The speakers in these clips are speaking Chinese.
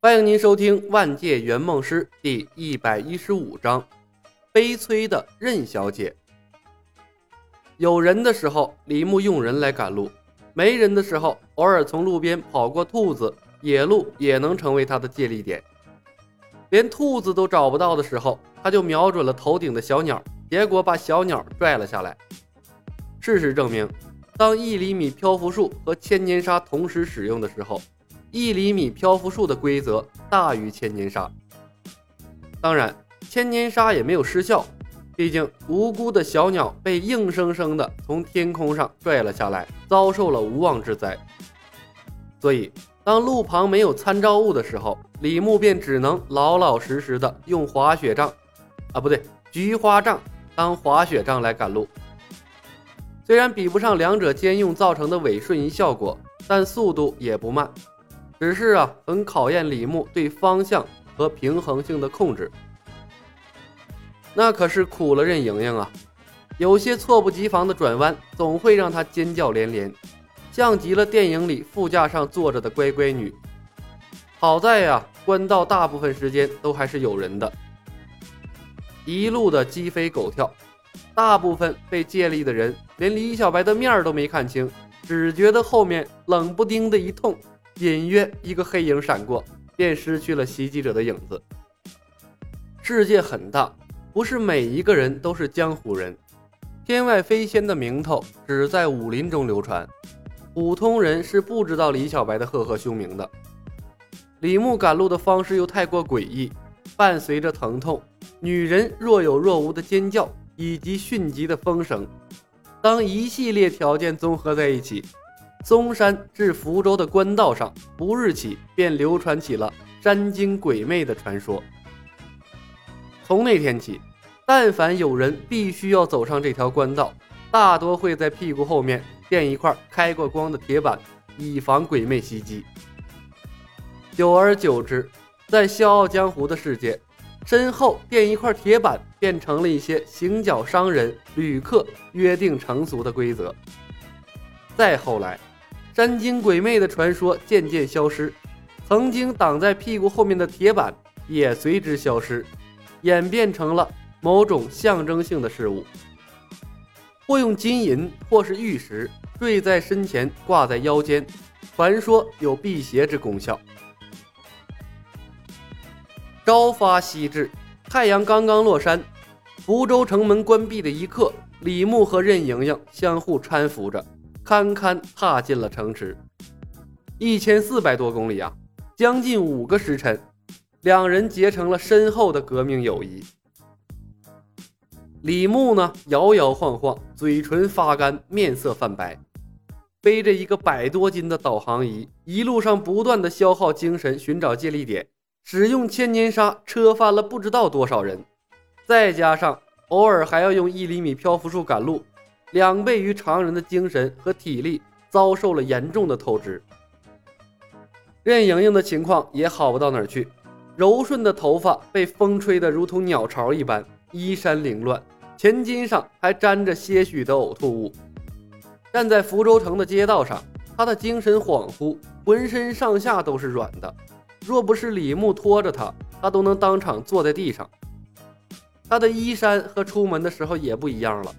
欢迎您收听《万界圆梦师》第一百一十五章《悲催的任小姐》。有人的时候，李牧用人来赶路；没人的时候，偶尔从路边跑过兔子、野鹿也能成为他的借力点。连兔子都找不到的时候，他就瞄准了头顶的小鸟，结果把小鸟拽了下来。事实证明，当一厘米漂浮术和千年杀同时使用的时候，一厘米漂浮术的规则大于千年杀，当然，千年杀也没有失效。毕竟无辜的小鸟被硬生生的从天空上拽了下来，遭受了无妄之灾。所以，当路旁没有参照物的时候，李牧便只能老老实实的用滑雪杖，啊，不对，菊花杖当滑雪杖来赶路。虽然比不上两者兼用造成的伪瞬移效果，但速度也不慢。只是啊，很考验李牧对方向和平衡性的控制。那可是苦了任盈盈啊！有些猝不及防的转弯，总会让她尖叫连连，像极了电影里副驾上坐着的乖乖女。好在呀，官道大部分时间都还是有人的。一路的鸡飞狗跳，大部分被借力的人连李小白的面都没看清，只觉得后面冷不丁的一痛。隐约一个黑影闪过，便失去了袭击者的影子。世界很大，不是每一个人都是江湖人。天外飞仙的名头只在武林中流传，普通人是不知道李小白的赫赫凶名的。李牧赶路的方式又太过诡异，伴随着疼痛，女人若有若无的尖叫，以及迅疾的风声，当一系列条件综合在一起。嵩山至福州的官道上，不日起便流传起了山精鬼魅的传说。从那天起，但凡有人必须要走上这条官道，大多会在屁股后面垫一块开过光的铁板，以防鬼魅袭击。久而久之，在笑傲江湖的世界，身后垫一块铁板，变成了一些行脚商人、旅客约定成俗的规则。再后来，山精鬼魅的传说渐渐消失，曾经挡在屁股后面的铁板也随之消失，演变成了某种象征性的事物，或用金银，或是玉石坠在身前，挂在腰间，传说有辟邪之功效。朝发夕至，太阳刚刚落山，福州城门关闭的一刻，李牧和任盈盈相互搀扶着。堪堪踏进了城池，一千四百多公里啊，将近五个时辰，两人结成了深厚的革命友谊。李牧呢，摇摇晃晃，嘴唇发干，面色泛白，背着一个百多斤的导航仪，一路上不断的消耗精神寻找借力点，使用千年沙车翻了不知道多少人，再加上偶尔还要用一厘米漂浮术赶路。两倍于常人的精神和体力遭受了严重的透支，任盈盈的情况也好不到哪儿去，柔顺的头发被风吹得如同鸟巢一般，衣衫凌乱，前襟上还沾着些许的呕吐物。站在福州城的街道上，他的精神恍惚，浑身上下都是软的，若不是李牧拖着他，他都能当场坐在地上。他的衣衫和出门的时候也不一样了。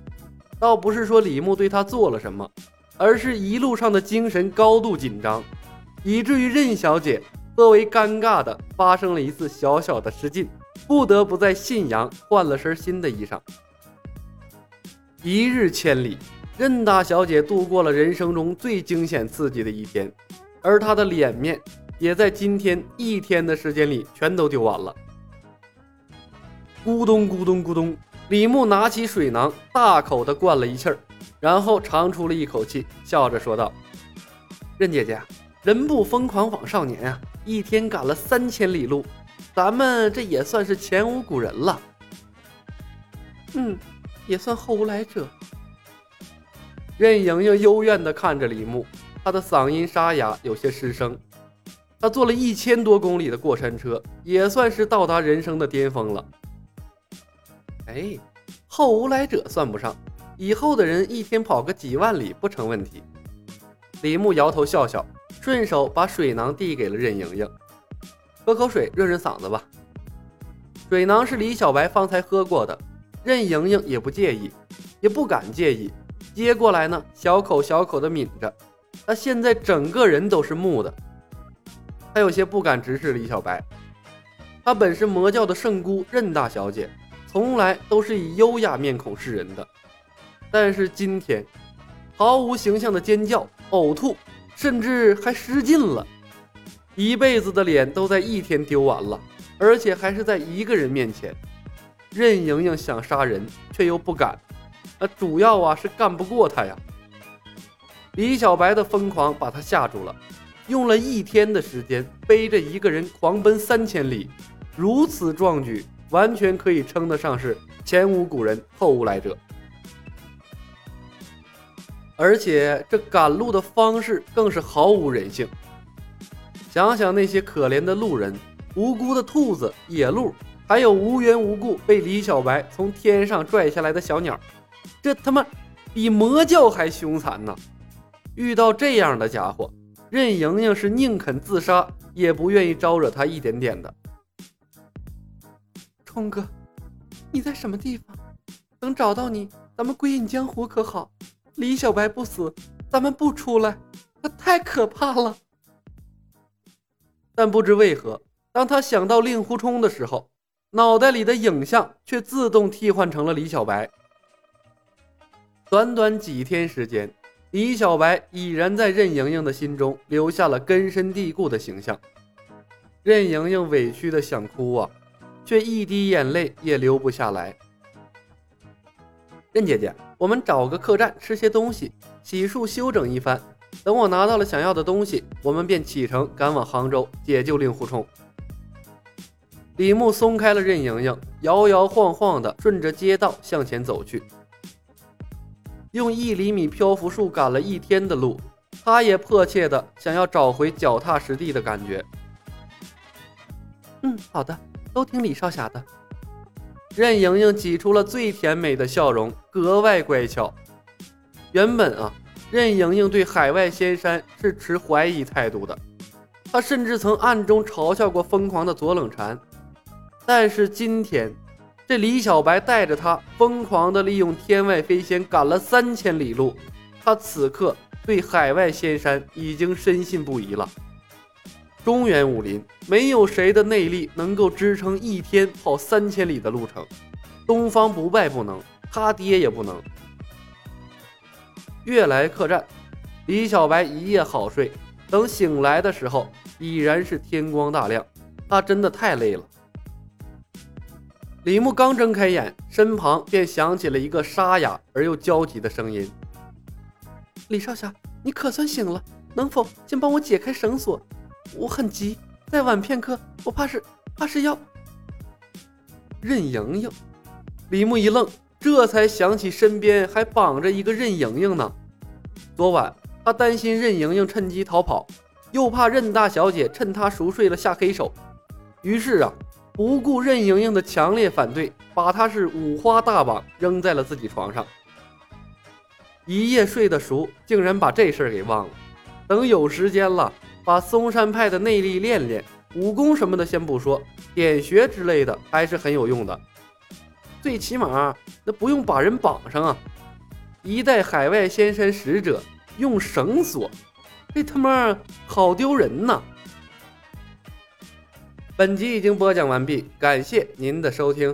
倒不是说李牧对他做了什么，而是一路上的精神高度紧张，以至于任小姐颇为尴尬的发生了一次小小的失禁，不得不在信阳换了身新的衣裳。一日千里，任大小姐度过了人生中最惊险刺激的一天，而她的脸面也在今天一天的时间里全都丢完了。咕咚咕咚咕咚。李牧拿起水囊，大口的灌了一气儿，然后长出了一口气，笑着说道：“任姐姐，人不疯狂枉少年啊！一天赶了三千里路，咱们这也算是前无古人了。嗯，也算后无来者。”任盈盈幽怨的看着李牧，她的嗓音沙哑，有些失声。她坐了一千多公里的过山车，也算是到达人生的巅峰了。哎，后无来者算不上，以后的人一天跑个几万里不成问题。李牧摇头笑笑，顺手把水囊递给了任盈盈。喝口水润润嗓子吧。水囊是李小白方才喝过的，任盈盈也不介意，也不敢介意，接过来呢，小口小口的抿着。她现在整个人都是木的，她有些不敢直视李小白。她本是魔教的圣姑任大小姐，从来都是以优雅面孔示人的，但是今天，毫无形象的尖叫、呕吐，甚至还失禁了，一辈子的脸都在一天丢完了。而且还是在一个人面前，任盈盈想杀人却又不敢，那主要啊是干不过他呀。李小白的疯狂把他吓住了，用了一天的时间背着一个人狂奔三千里，如此壮举，完全可以称得上是前无古人后无来者。而且这赶路的方式更是毫无人性，想想那些可怜的路人。无辜的兔子、野鹿，还有无缘无故被李小白从天上拽下来的小鸟，这他妈比魔教还凶残呢！遇到这样的家伙，任盈盈是宁肯自杀，也不愿意招惹他一点点的。冲哥，你在什么地方？等找到你，咱们归隐江湖可好？李小白不死，咱们不出来，他太可怕了。但不知为何。当他想到令狐冲的时候，脑袋里的影像却自动替换成了李小白。短短几天时间，李小白已然在任盈盈的心中留下了根深蒂固的形象。任盈盈委屈的想哭啊，却一滴眼泪也流不下来。任姐姐，我们找个客栈吃些东西，洗漱休整一番。等我拿到了想要的东西，我们便启程赶往杭州解救令狐冲。李牧松开了任盈盈，摇摇晃晃地顺着街道向前走去。用一厘米漂浮术赶了一天的路，他也迫切地想要找回脚踏实地的感觉。嗯，好的，都听李少侠的。任盈盈挤出了最甜美的笑容，格外乖巧。原本啊，任盈盈对海外仙山是持怀疑态度的，她甚至曾暗中嘲笑过疯狂的左冷禅。但是今天，这李小白带着他疯狂地利用天外飞仙赶了三千里路，他此刻对海外仙山已经深信不疑了。中原武林没有谁的内力能够支撑一天跑三千里的路程，东方不败不能，他爹也不能。悦来客栈，李小白一夜好睡，等醒来的时候已然是天光大亮，他真的太累了。李牧刚睁开眼，身旁便响起了一个沙哑而又焦急的声音：“李少侠，你可算醒了，能否先帮我解开绳索？我很急，再晚片刻，我怕是怕是要……”任盈盈，李牧一愣，这才想起身边还绑着一个任盈盈呢。昨晚他担心任盈盈趁机逃跑，又怕任大小姐趁他熟睡了下黑手，于是啊。不顾任盈盈的强烈反对，把她是五花大绑扔在了自己床上。一夜睡得熟，竟然把这事儿给忘了。等有时间了，把嵩山派的内力练练，武功什么的先不说，点穴之类的还是很有用的。最起码那不用把人绑上啊！一代海外仙山使者用绳索，这他妈好丢人呐！本集已经播讲完毕，感谢您的收听。